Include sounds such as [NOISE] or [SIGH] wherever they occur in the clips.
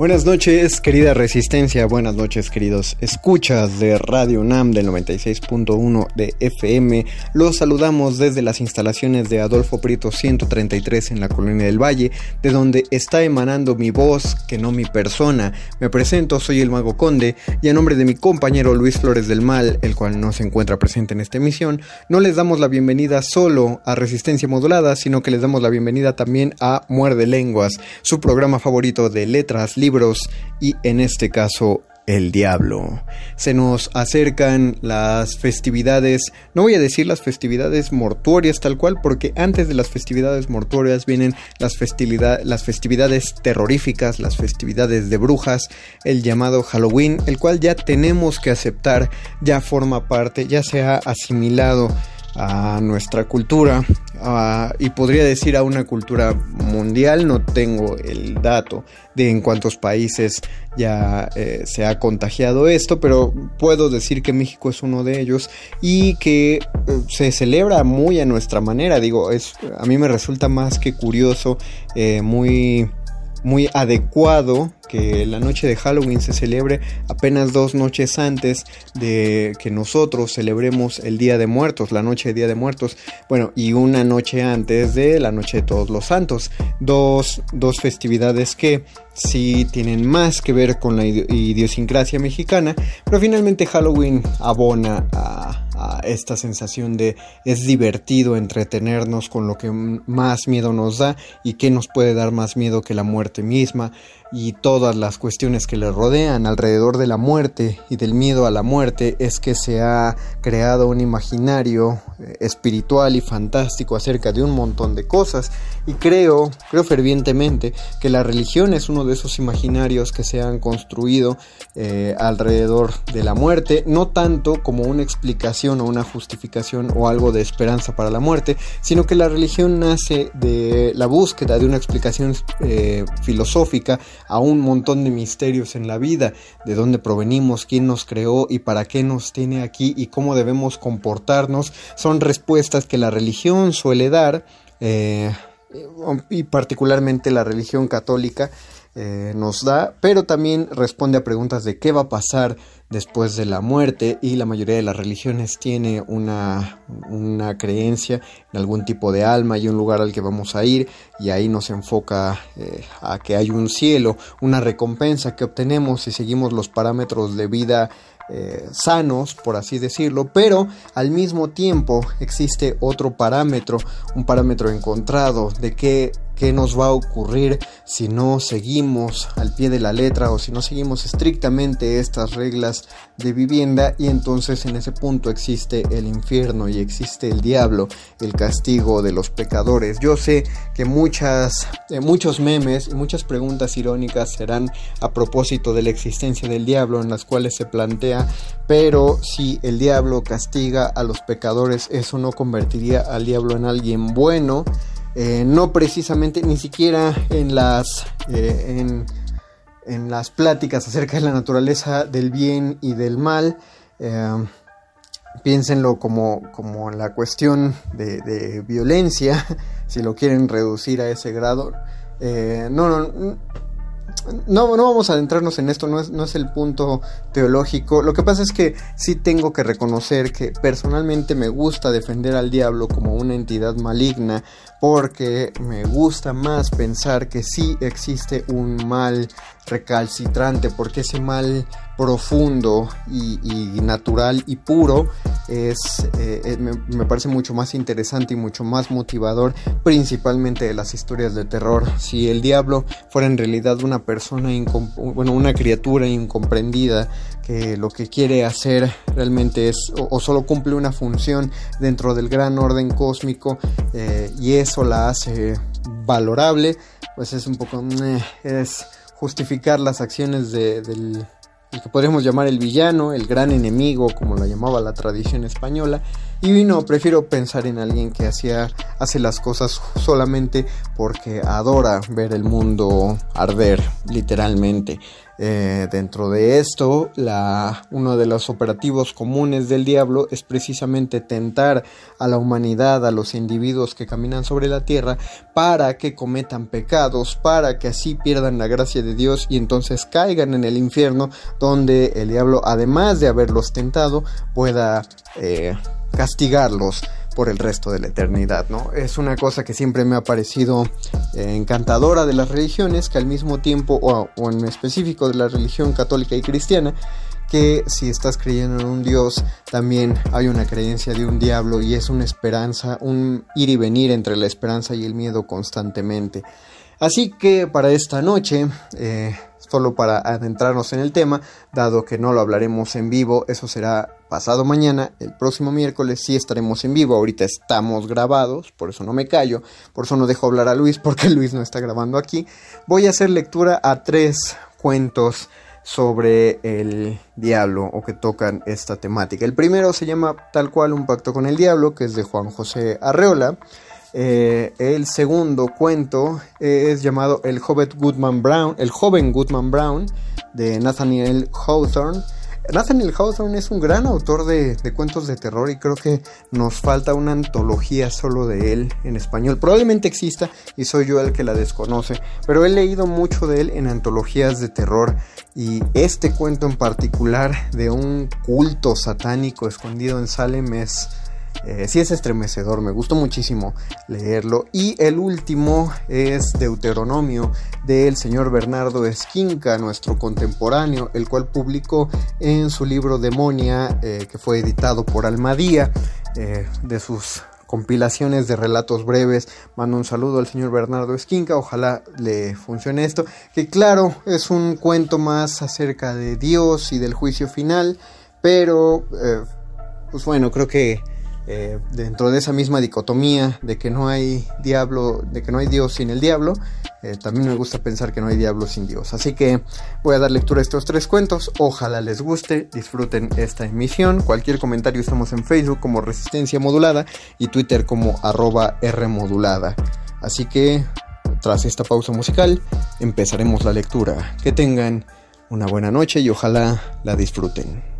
Buenas noches, querida Resistencia. Buenas noches, queridos escuchas de Radio UNAM del 96.1 de FM. Los saludamos desde las instalaciones de Adolfo Prieto 133 en la Colonia del Valle, de donde está emanando mi voz, que no mi persona. Me presento, soy el Mago Conde, y a nombre de mi compañero Luis Flores del Mal, el cual no se encuentra presente en esta emisión, no les damos la bienvenida solo a Resistencia Modulada, sino que les damos la bienvenida también a Muerde Lenguas, su programa favorito de letras, y en este caso el diablo. Se nos acercan las festividades, no voy a decir las festividades mortuorias tal cual, porque antes de las festividades mortuorias vienen las, las festividades terroríficas, las festividades de brujas, el llamado Halloween, el cual ya tenemos que aceptar, ya forma parte, ya se ha asimilado a nuestra cultura y podría decir a una cultura mundial, no tengo el dato de en cuántos países ya eh, se ha contagiado esto, pero puedo decir que México es uno de ellos y que eh, se celebra muy a nuestra manera, digo, es, a mí me resulta más que curioso, eh, muy muy adecuado que la noche de Halloween se celebre apenas dos noches antes de que nosotros celebremos el Día de Muertos, la noche de Día de Muertos, bueno, y una noche antes de la noche de Todos los Santos, dos, dos festividades que sí tienen más que ver con la idiosincrasia mexicana, pero finalmente Halloween abona a, esta sensación de es divertido entretenernos con lo que más miedo nos da y que nos puede dar más miedo que la muerte misma y todas las cuestiones que le rodean alrededor de la muerte y del miedo a la muerte es que se ha creado un imaginario eh, espiritual y fantástico acerca de un montón de cosas. Y creo, creo fervientemente que la religión es uno de esos imaginarios que se han construido eh, alrededor de la muerte, no tanto como una explicación o una justificación o algo de esperanza para la muerte, sino que la religión nace de la búsqueda de una explicación eh, filosófica a un montón de misterios en la vida, de dónde provenimos, quién nos creó y para qué nos tiene aquí y cómo debemos comportarnos, son respuestas que la religión suele dar, eh, y particularmente la religión católica, eh, nos da, pero también responde a preguntas de qué va a pasar después de la muerte y la mayoría de las religiones tiene una, una creencia en algún tipo de alma y un lugar al que vamos a ir y ahí nos enfoca eh, a que hay un cielo, una recompensa que obtenemos si seguimos los parámetros de vida eh, sanos, por así decirlo, pero al mismo tiempo existe otro parámetro, un parámetro encontrado de que qué nos va a ocurrir si no seguimos al pie de la letra o si no seguimos estrictamente estas reglas de vivienda y entonces en ese punto existe el infierno y existe el diablo, el castigo de los pecadores. Yo sé que muchas, eh, muchos memes y muchas preguntas irónicas serán a propósito de la existencia del diablo en las cuales se plantea, pero si el diablo castiga a los pecadores, eso no convertiría al diablo en alguien bueno. Eh, no precisamente ni siquiera en las eh, en, en, las pláticas acerca de la naturaleza del bien y del mal eh, piénsenlo como, como la cuestión de, de, violencia [LAUGHS] si lo quieren reducir a ese grado no, no no, no vamos a adentrarnos en esto, no es, no es el punto teológico. Lo que pasa es que sí tengo que reconocer que personalmente me gusta defender al diablo como una entidad maligna porque me gusta más pensar que sí existe un mal recalcitrante, porque ese mal profundo y, natural y puro es, eh, eh, me, parece mucho más interesante y mucho más motivador, principalmente de las historias de terror. Si el diablo fuera en realidad una persona, bueno, una criatura incomprendida que lo que quiere hacer realmente es o, solo cumple una función dentro del gran orden cósmico eh, y eso la hace valorable, pues es un poco... es justificar las acciones de, del que podríamos llamar el villano, el gran enemigo, como lo llamaba la tradición española. Y no, prefiero pensar en alguien que hacía, hace las cosas solamente porque adora ver el mundo arder, literalmente. Eh, dentro de esto, la, uno de los operativos comunes del diablo es precisamente tentar a la humanidad, a los individuos que caminan sobre la tierra, para que cometan pecados, para que así pierdan la gracia de Dios y entonces caigan en el infierno, donde el diablo, además de haberlos tentado, pueda eh, castigarlos por el resto de la eternidad, ¿no? Es una cosa que siempre me ha parecido eh, encantadora de las religiones, que al mismo tiempo, o, en específico de la religión católica y cristiana, que si estás creyendo en un Dios, también hay una creencia de un diablo y es una esperanza, un ir y venir entre la esperanza y el miedo constantemente. Así que para esta noche, eh, solo para adentrarnos en el tema, dado que no lo hablaremos en vivo, eso será pasado mañana, el próximo miércoles sí estaremos en vivo, ahorita estamos grabados, por eso no me callo, por eso no dejo hablar a Luis, [LAUGHS] porque Luis no está grabando aquí. Voy a hacer lectura a tres cuentos sobre el diablo o que tocan esta temática. El primero se llama tal cual Un pacto con el diablo, que es de Juan José Arreola. Eh, el segundo cuento es llamado El joven Goodman Brown, El joven Goodman Brown de Nathaniel Hawthorne. Nathaniel Hawthorne es un gran autor de, de, cuentos de terror y creo que nos falta una antología solo de él en español. Probablemente exista y soy yo el que la desconoce, pero he leído mucho de él en antologías de terror y este cuento en particular de un culto satánico escondido en Salem es eh, sí es estremecedor, me gustó muchísimo leerlo. Y el último es Deuteronomio del señor Bernardo Esquinca, nuestro contemporáneo, el cual publicó en su libro Demonia, eh, que fue editado por Almadía, eh, de sus compilaciones de relatos breves. Mando un saludo al señor Bernardo Esquinca, ojalá le funcione esto, que claro, es un cuento más acerca de Dios y del juicio final, pero pues bueno, creo que eh, dentro de esa misma dicotomía de que no hay diablo, de que no hay Dios sin el diablo, eh, también me gusta pensar que no hay diablo sin Dios. Así que voy a dar lectura a estos tres cuentos. Ojalá les guste, disfruten esta emisión. Cualquier comentario estamos en Facebook como Resistencia Modulada y Twitter como arroba Rmodulada. Así que, tras esta pausa musical, empezaremos la lectura. Que tengan una buena noche y ojalá la disfruten.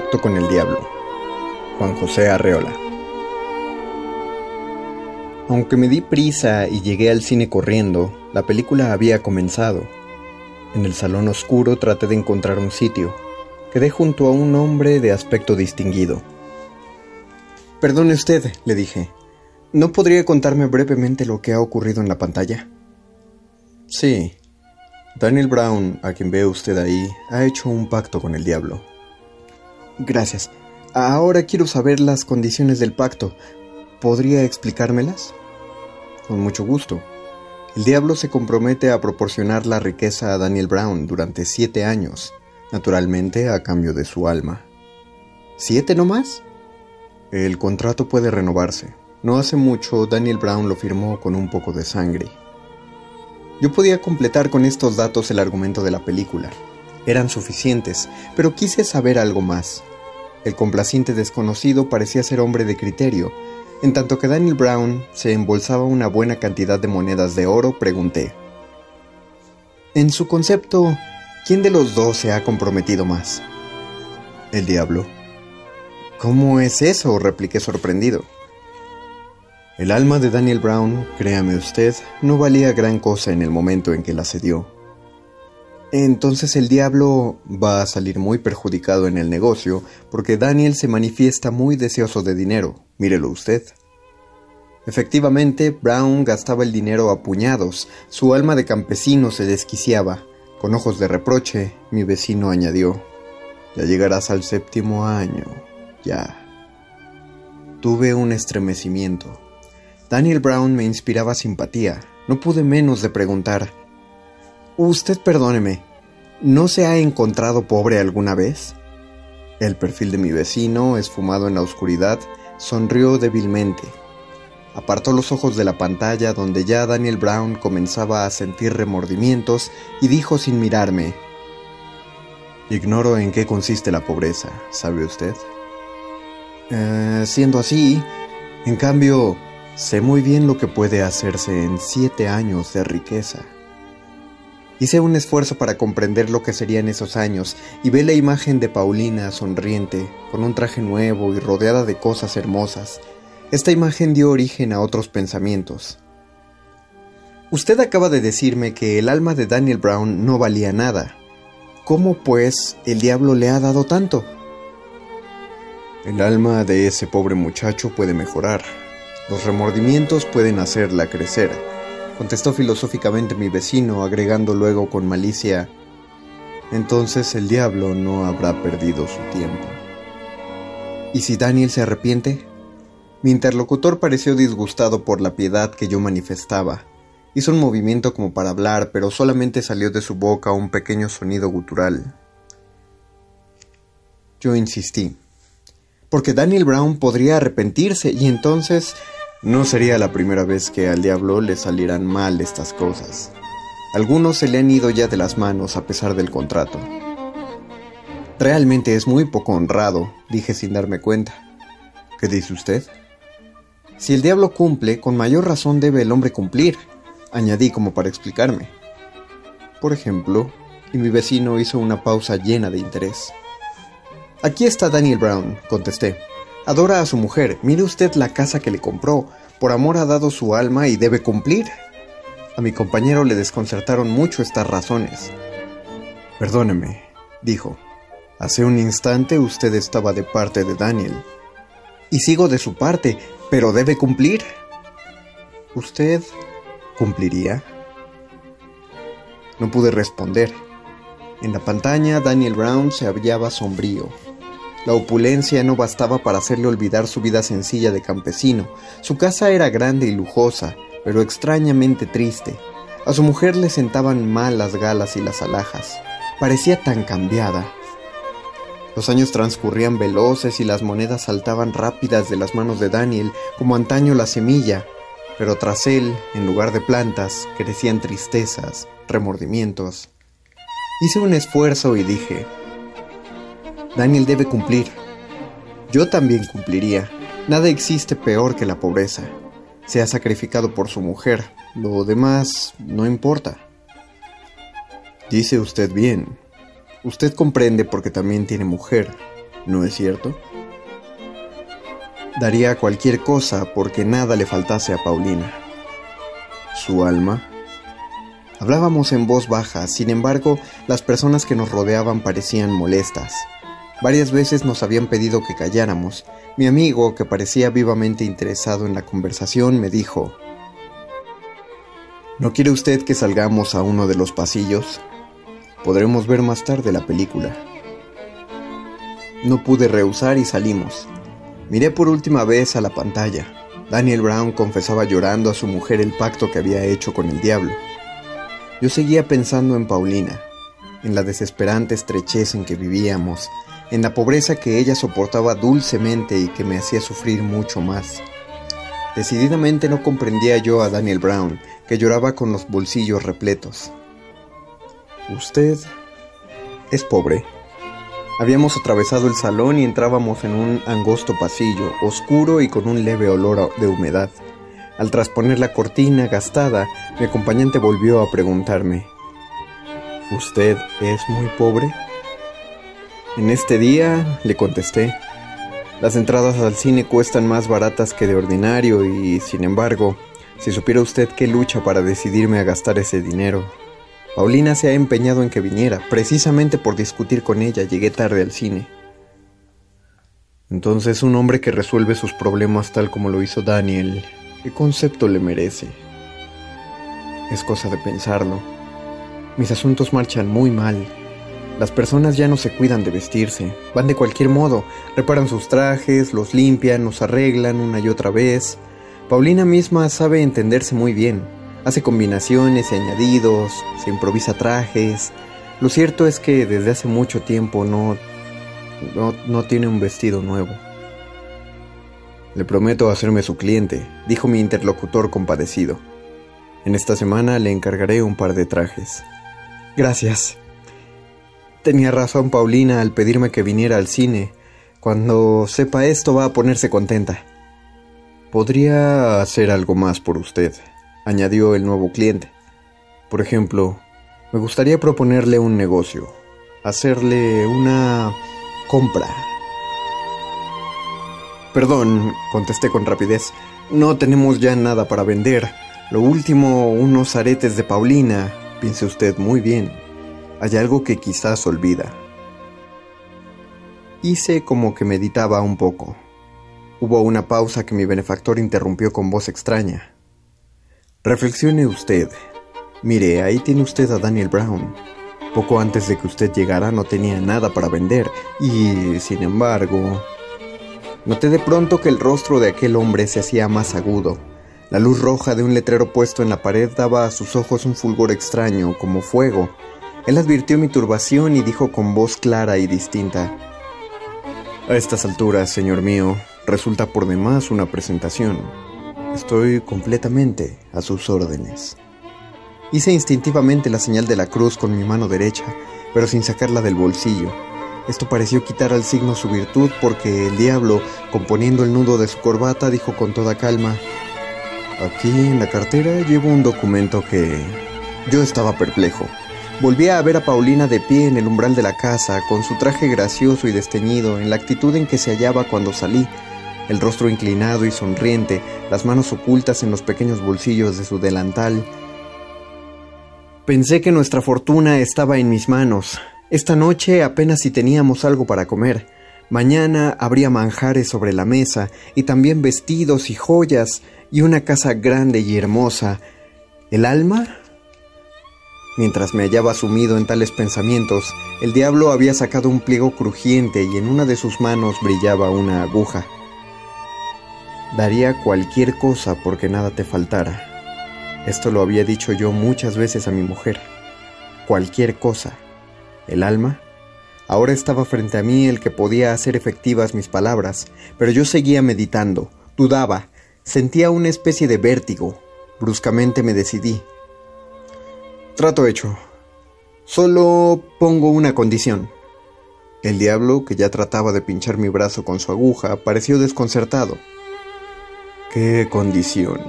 Pacto con el diablo. Juan José Arreola. Aunque me di prisa y llegué al cine corriendo, la película había comenzado. En el salón oscuro traté de encontrar un sitio. Quedé junto a un hombre de aspecto distinguido. Perdone usted, le dije. ¿No podría contarme brevemente lo que ha ocurrido en la pantalla? Sí. Daniel Brown, a quien ve usted ahí, ha hecho un pacto con el diablo. Gracias. Ahora quiero saber las condiciones del pacto. ¿Podría explicármelas? Con mucho gusto. El diablo se compromete a proporcionar la riqueza a Daniel Brown durante siete años, naturalmente a cambio de su alma. ¿Siete no más? El contrato puede renovarse. No hace mucho Daniel Brown lo firmó con un poco de sangre. Yo podía completar con estos datos el argumento de la película. Eran suficientes, pero quise saber algo más. El complaciente desconocido parecía ser hombre de criterio en tanto que Daniel Brown se embolsaba una buena cantidad de monedas de oro, pregunté. En su concepto, ¿quién de los dos se ha comprometido más? El diablo. ¿Cómo es eso? repliqué sorprendido. El alma de Daniel Brown, créame usted, no valía gran cosa en el momento en que la cedió. Entonces el diablo va a salir muy perjudicado en el negocio porque Daniel se manifiesta muy deseoso de dinero, Mírelo usted. Efectivamente, Brown gastaba el dinero a puñados, su alma de campesino se desquiciaba. Con ojos de reproche, mi vecino añadió, Ya llegarás al séptimo año, ya. Tuve un estremecimiento. Daniel Brown me inspiraba simpatía. No pude menos de preguntar, Usted perdóneme, ¿no se ha encontrado pobre alguna vez? El perfil de mi vecino, esfumado en la oscuridad, sonrió débilmente. Apartó los ojos de la pantalla donde ya Daniel Brown comenzaba a sentir remordimientos y dijo sin mirarme, Ignoro en qué consiste la pobreza, ¿sabe usted? Eh, siendo así, en cambio, sé muy bien lo que puede hacerse en siete años de riqueza. Hice un esfuerzo para comprender lo que serían esos años y ve la imagen de Paulina sonriente, con un traje nuevo y rodeada de cosas hermosas. Esta imagen dio origen a otros pensamientos. Usted acaba de decirme que el alma de Daniel Brown no valía nada. ¿Cómo, pues, el diablo le ha dado tanto? El alma de ese pobre muchacho puede mejorar. Los remordimientos pueden hacerla crecer contestó filosóficamente mi vecino, agregando luego con malicia, entonces el diablo no habrá perdido su tiempo. ¿Y si Daniel se arrepiente? Mi interlocutor pareció disgustado por la piedad que yo manifestaba. Hizo un movimiento como para hablar, pero solamente salió de su boca un pequeño sonido gutural. Yo insistí, porque Daniel Brown podría arrepentirse y entonces no sería la primera vez que al diablo le salieran mal estas cosas. Algunos se le han ido ya de las manos a pesar del contrato. Realmente es muy poco honrado, dije sin darme cuenta. ¿Qué dice usted? Si el diablo cumple, con mayor razón debe el hombre cumplir, añadí como para explicarme. Por ejemplo, y mi vecino hizo una pausa llena de interés. Aquí está Daniel Brown, contesté. Adora a su mujer. Mire usted la casa que le compró. Por amor ha dado su alma y debe cumplir. A mi compañero le desconcertaron mucho estas razones. Perdóneme, dijo. Hace un instante usted estaba de parte de Daniel. Y sigo de su parte, pero debe cumplir. ¿Usted cumpliría? No pude responder. En la pantalla Daniel Brown se hallaba sombrío. La opulencia no bastaba para hacerle olvidar su vida sencilla de campesino. Su casa era grande y lujosa, pero extrañamente triste. A su mujer le sentaban mal las galas y las alhajas. Parecía tan cambiada. Los años transcurrían veloces y las monedas saltaban rápidas de las manos de Daniel como antaño la semilla, pero tras él, en lugar de plantas, crecían tristezas, remordimientos. Hice un esfuerzo y dije, Daniel debe cumplir. Yo también cumpliría. Nada existe peor que la pobreza. Se ha sacrificado por su mujer. Lo demás no importa. Dice usted bien. Usted comprende porque también tiene mujer. ¿no es cierto? Daría cualquier cosa porque nada le faltase a Paulina. Su alma. Hablábamos en voz baja, sin embargo, las personas que nos rodeaban parecían molestas. Varias veces nos habían pedido que calláramos. Mi amigo, que parecía vivamente interesado en la conversación, me dijo, ¿No quiere usted que salgamos a uno de los pasillos? Podremos ver más tarde la película. No pude rehusar y salimos. Miré por última vez a la pantalla. Daniel Brown confesaba llorando a su mujer el pacto que había hecho con el diablo. Yo seguía pensando en Paulina, en la desesperante estrechez en que vivíamos, en la pobreza que ella soportaba dulcemente y que me hacía sufrir mucho más. Decididamente no comprendía yo a Daniel Brown, que lloraba con los bolsillos repletos. Usted es pobre. Habíamos atravesado el salón y entrábamos en un angosto pasillo, oscuro y con un leve olor de humedad. Al trasponer la cortina gastada, mi acompañante volvió a preguntarme, ¿Usted es muy pobre? En este día, le contesté, las entradas al cine cuestan más baratas que de ordinario y, sin embargo, si supiera usted qué lucha para decidirme a gastar ese dinero, Paulina se ha empeñado en que viniera. Precisamente por discutir con ella llegué tarde al cine. Entonces un hombre que resuelve sus problemas tal como lo hizo Daniel, ¿qué concepto le merece? Es cosa de pensarlo. Mis asuntos marchan muy mal. Las personas ya no se cuidan de vestirse, van de cualquier modo, reparan sus trajes, los limpian, los arreglan una y otra vez. Paulina misma sabe entenderse muy bien, Hace combinaciones y añadidos, se improvisa trajes. Lo cierto es que desde hace mucho tiempo no, no, tiene un vestido nuevo. Le prometo hacerme su cliente, dijo mi interlocutor compadecido. En esta semana le encargaré un par de trajes. Gracias. Tenía razón Paulina al pedirme que viniera al cine. Cuando sepa esto va a ponerse contenta. Podría hacer algo más por usted añadió el nuevo cliente. Por ejemplo, me gustaría proponerle un negocio, hacerle una compra. Perdón, contesté con rapidez, no tenemos ya nada para vender. Lo último, unos aretes de Paulina. Piense usted muy bien. Hay algo que quizás olvida. Hice como que meditaba un poco. Hubo una pausa que mi benefactor interrumpió con voz extraña. Reflexione usted. Mire, ahí tiene usted a Daniel Brown. Poco antes de que usted llegara no tenía nada para vender y, sin embargo, noté de pronto que el rostro de aquel hombre se hacía más agudo. La luz roja de un letrero puesto en la pared daba a sus ojos un fulgor extraño, como fuego. Él advirtió mi turbación y dijo con voz clara y distinta, A estas alturas, señor mío, resulta por demás una presentación. Estoy completamente a sus órdenes. Hice instintivamente la señal de la cruz con mi mano derecha, pero sin sacarla del bolsillo. Esto pareció quitar al signo su virtud porque el diablo, componiendo el nudo de su corbata, dijo con toda calma, Aquí en la cartera llevo un documento que... Yo estaba perplejo. Volví a ver a Paulina de pie en el umbral de la casa, con su traje gracioso y desteñido, en la actitud en que se hallaba cuando salí, el rostro inclinado y sonriente, las manos ocultas en los pequeños bolsillos de su delantal. Pensé que nuestra fortuna estaba en mis manos. Esta noche apenas si teníamos algo para comer. Mañana habría manjares sobre la mesa y también vestidos y joyas y una casa grande y hermosa. ¿El alma? Mientras me hallaba sumido en tales pensamientos, el diablo había sacado un pliego crujiente y en una de sus manos brillaba una aguja. Daría cualquier cosa porque nada te faltara. Esto lo había dicho yo muchas veces a mi mujer. Cualquier cosa. El alma. Ahora estaba frente a mí el que podía hacer efectivas mis palabras, pero yo seguía meditando, dudaba, sentía una especie de vértigo. Bruscamente me decidí. Trato hecho. Solo pongo una condición. El diablo, que ya trataba de pinchar mi brazo con su aguja, pareció desconcertado. ¿Qué condición?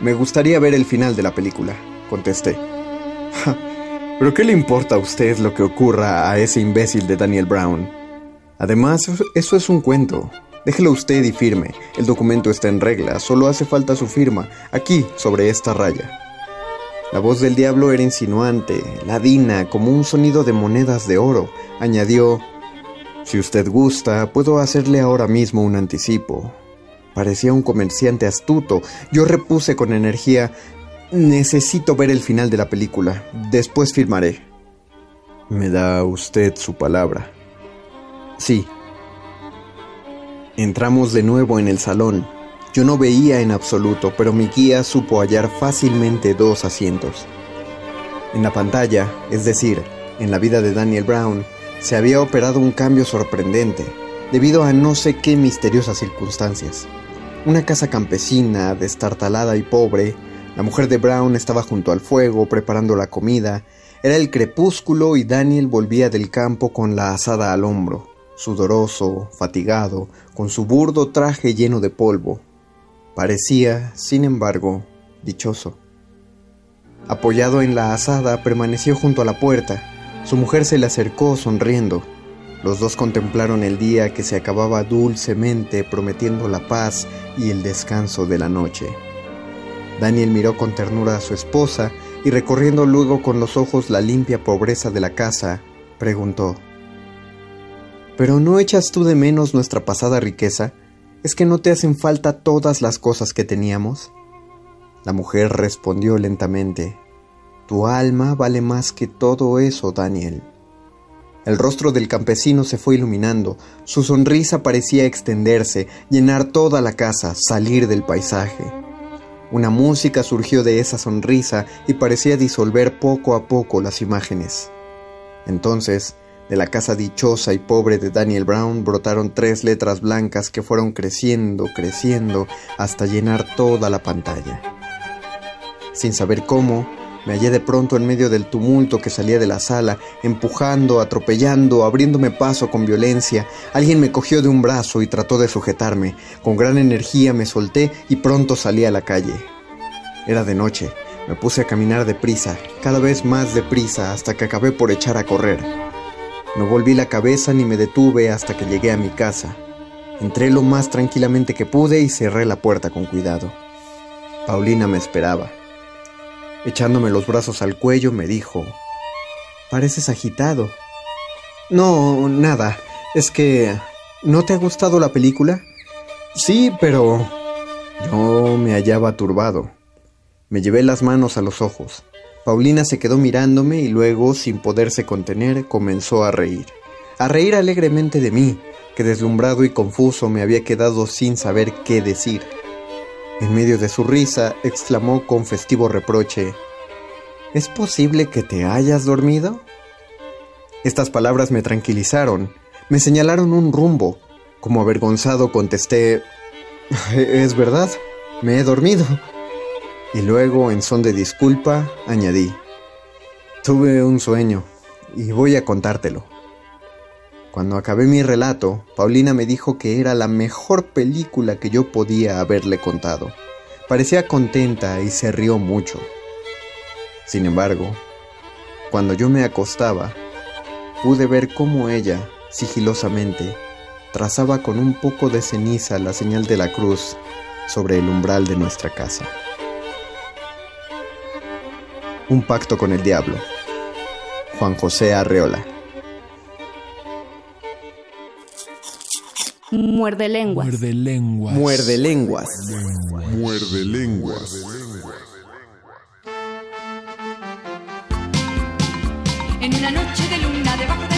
Me gustaría ver el final de la película, contesté. ¿Pero qué le importa a usted lo que ocurra a ese imbécil de Daniel Brown? Además, eso es un cuento. Déjelo usted y firme. El documento está en regla, solo hace falta su firma, aquí, sobre esta raya. La voz del diablo era insinuante, ladina, como un sonido de monedas de oro. Añadió, Si usted gusta, puedo hacerle ahora mismo un anticipo. Parecía un comerciante astuto. Yo repuse con energía, Necesito ver el final de la película. Después firmaré. ¿Me da usted su palabra? Sí. Entramos de nuevo en el salón. Yo no veía en absoluto, pero mi guía supo hallar fácilmente dos asientos. En la pantalla, es decir, en la vida de Daniel Brown, se había operado un cambio sorprendente, debido a no sé qué misteriosas circunstancias. Una casa campesina, destartalada y pobre, la mujer de Brown estaba junto al fuego preparando la comida, era el crepúsculo y Daniel volvía del campo con la asada al hombro, sudoroso, fatigado, con su burdo traje lleno de polvo. Parecía, sin embargo, dichoso. Apoyado en la asada, permaneció junto a la puerta. Su mujer se le acercó sonriendo. Los dos contemplaron el día que se acababa dulcemente prometiendo la paz y el descanso de la noche. Daniel miró con ternura a su esposa y recorriendo luego con los ojos la limpia pobreza de la casa, preguntó, ¿Pero no echas tú de menos nuestra pasada riqueza? ¿Es que no te hacen falta todas las cosas que teníamos? La mujer respondió lentamente, Tu alma vale más que todo eso, Daniel. El rostro del campesino se fue iluminando, su sonrisa parecía extenderse, llenar toda la casa, salir del paisaje. Una música surgió de esa sonrisa y parecía disolver poco a poco las imágenes. Entonces, de la casa dichosa y pobre de Daniel Brown brotaron tres letras blancas que fueron creciendo, creciendo, hasta llenar toda la pantalla. Sin saber cómo, me hallé de pronto en medio del tumulto que salía de la sala, empujando, atropellando, abriéndome paso con violencia. Alguien me cogió de un brazo y trató de sujetarme. Con gran energía me solté y pronto salí a la calle. Era de noche. Me puse a caminar deprisa, cada vez más deprisa, hasta que acabé por echar a correr. No volví la cabeza ni me detuve hasta que llegué a mi casa. Entré lo más tranquilamente que pude y cerré la puerta con cuidado. Paulina me esperaba. Echándome los brazos al cuello, me dijo, Pareces agitado. No, nada. Es que... ¿No te ha gustado la película? Sí, pero... Yo me hallaba turbado. Me llevé las manos a los ojos. Paulina se quedó mirándome y luego, sin poderse contener, comenzó a reír. A reír alegremente de mí, que deslumbrado y confuso me había quedado sin saber qué decir. En medio de su risa, exclamó con festivo reproche, ¿Es posible que te hayas dormido? Estas palabras me tranquilizaron, me señalaron un rumbo. Como avergonzado contesté, es verdad, me he dormido. Y luego, en son de disculpa, añadí, tuve un sueño y voy a contártelo. Cuando acabé mi relato, Paulina me dijo que era la mejor película que yo podía haberle contado. Parecía contenta y se rió mucho. Sin embargo, cuando yo me acostaba, pude ver cómo ella, sigilosamente, trazaba con un poco de ceniza la señal de la cruz sobre el umbral de nuestra casa. Un pacto con el diablo. Juan José Arreola. Muerde lenguas. Muerde lenguas. Muerde lenguas. Muerde lenguas. En una noche de luna, debajo de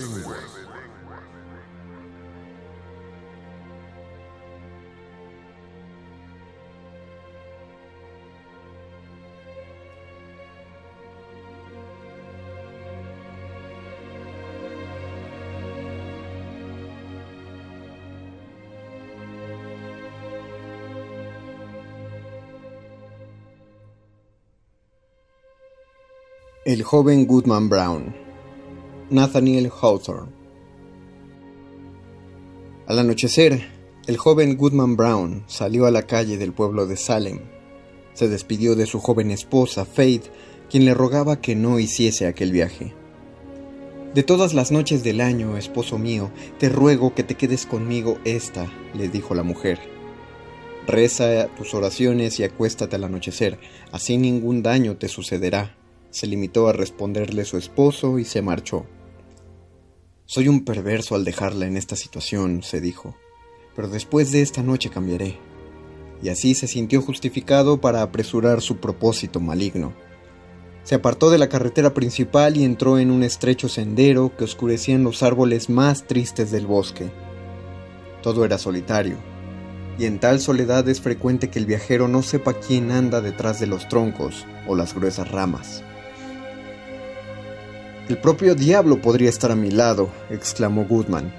El joven Goodman Brown. Nathaniel Hawthorne. Al anochecer, el joven Goodman Brown salió a la calle del pueblo de Salem. Se despidió de su joven esposa, Faith, quien le rogaba que no hiciese aquel viaje. De todas las noches del año, esposo mío, te ruego que te quedes conmigo esta, le dijo la mujer. Reza tus oraciones y acuéstate al anochecer, así ningún daño te sucederá. Se limitó a responderle su esposo y se marchó. Soy un perverso al dejarla en esta situación, se dijo, pero después de esta noche cambiaré. Y así se sintió justificado para apresurar su propósito maligno. Se apartó de la carretera principal y entró en un estrecho sendero que oscurecían los árboles más tristes del bosque. Todo era solitario, y en tal soledad es frecuente que el viajero no sepa quién anda detrás de los troncos o las gruesas ramas. El propio diablo podría estar a mi lado, exclamó Goodman.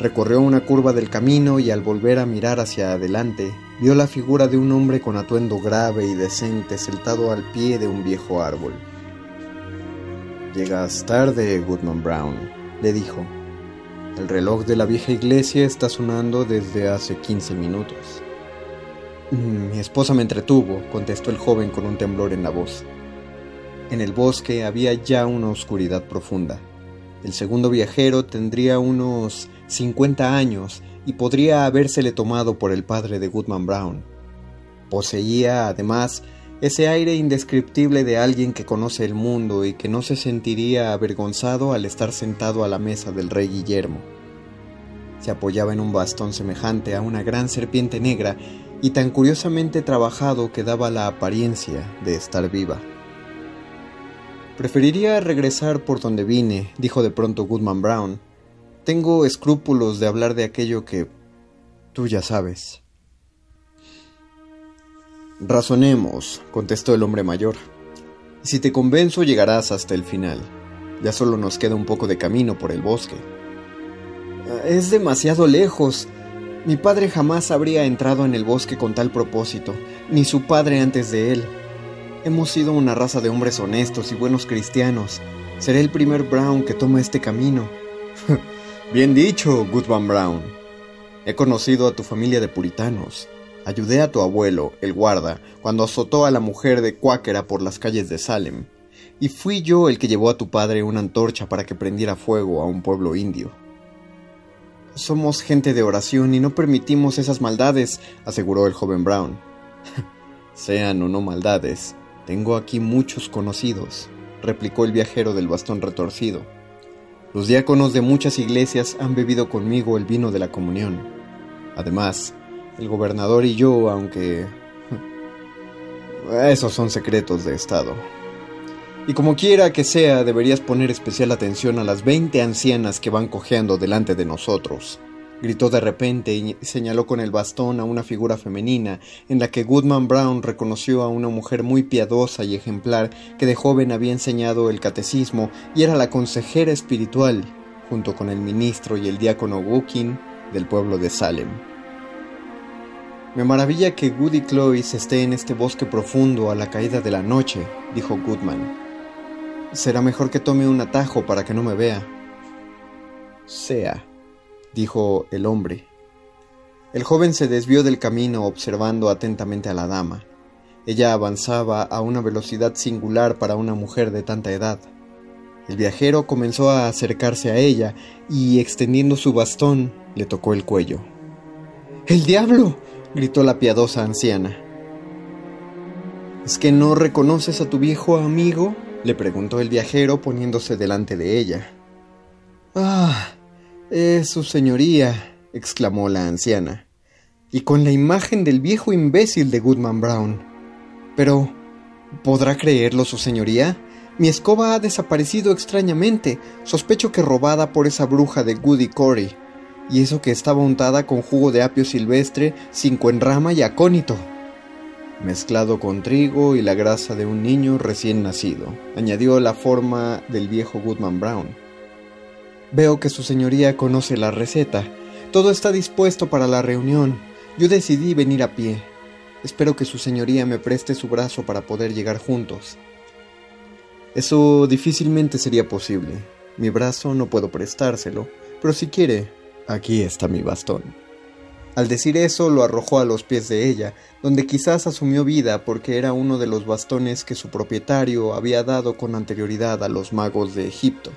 Recorrió una curva del camino y al volver a mirar hacia adelante, vio la figura de un hombre con atuendo grave y decente sentado al pie de un viejo árbol. Llegas tarde, Goodman Brown, le dijo. El reloj de la vieja iglesia está sonando desde hace 15 minutos. Mi esposa me entretuvo, contestó el joven con un temblor en la voz. En el bosque había ya una oscuridad profunda. El segundo viajero tendría unos 50 años y podría habérsele tomado por el padre de Goodman Brown. Poseía, además, ese aire indescriptible de alguien que conoce el mundo y que no se sentiría avergonzado al estar sentado a la mesa del rey Guillermo. Se apoyaba en un bastón semejante a una gran serpiente negra y tan curiosamente trabajado que daba la apariencia de estar viva. Preferiría regresar por donde vine, dijo de pronto Goodman Brown. Tengo escrúpulos de hablar de aquello que tú ya sabes. Razonemos, contestó el hombre mayor. Si te convenzo llegarás hasta el final. Ya solo nos queda un poco de camino por el bosque. Es demasiado lejos. Mi padre jamás habría entrado en el bosque con tal propósito, ni su padre antes de él. Hemos sido una raza de hombres honestos y buenos cristianos. Seré el primer Brown que toma este camino. [LAUGHS] Bien dicho, Goodman Brown. He conocido a tu familia de puritanos. Ayudé a tu abuelo, el guarda, cuando azotó a la mujer de Cuáquera por las calles de Salem. Y fui yo el que llevó a tu padre una antorcha para que prendiera fuego a un pueblo indio. Somos gente de oración y no permitimos esas maldades, aseguró el joven Brown. [LAUGHS] Sean o no maldades, tengo aquí muchos conocidos, replicó el viajero del bastón retorcido. Los diáconos de muchas iglesias han bebido conmigo el vino de la comunión. Además, el gobernador y yo, aunque... [LAUGHS] Esos son secretos de Estado. Y como quiera que sea, deberías poner especial atención a las veinte ancianas que van cojeando delante de nosotros gritó de repente y señaló con el bastón a una figura femenina, en la que Goodman Brown reconoció a una mujer muy piadosa y ejemplar que de joven había enseñado el catecismo y era la consejera espiritual, junto con el ministro y el diácono Wookin del pueblo de Salem. Me maravilla que Goody Cloyce esté en este bosque profundo a la caída de la noche, dijo Goodman. Será mejor que tome un atajo para que no me vea. Sea dijo el hombre. El joven se desvió del camino observando atentamente a la dama. Ella avanzaba a una velocidad singular para una mujer de tanta edad. El viajero comenzó a acercarse a ella y, extendiendo su bastón, le tocó el cuello. ¡El diablo! gritó la piadosa anciana. ¿Es que no reconoces a tu viejo amigo? le preguntó el viajero poniéndose delante de ella. Ah, es su señoría, exclamó la anciana, y con la imagen del viejo imbécil de Goodman Brown. Pero, ¿Podrá creerlo su señoría? Mi escoba ha desaparecido extrañamente. Sospecho que robada por esa bruja de Goody Corey. Y eso que estaba untada con jugo de apio silvestre, cinco en rama y acónito. Mezclado con trigo y la grasa de un niño recién nacido, añadió la forma del viejo Goodman Brown. Veo que su señoría conoce la receta. Todo está dispuesto para la reunión. Yo decidí venir a pie. Espero que su señoría me preste su brazo para poder llegar juntos. Eso difícilmente sería posible. Mi brazo no puedo prestárselo, pero si quiere, aquí está mi bastón. Al decir eso lo arrojó a los pies de ella, donde quizás asumió vida porque era uno de los bastones que su propietario había dado con anterioridad a los magos de Egipto.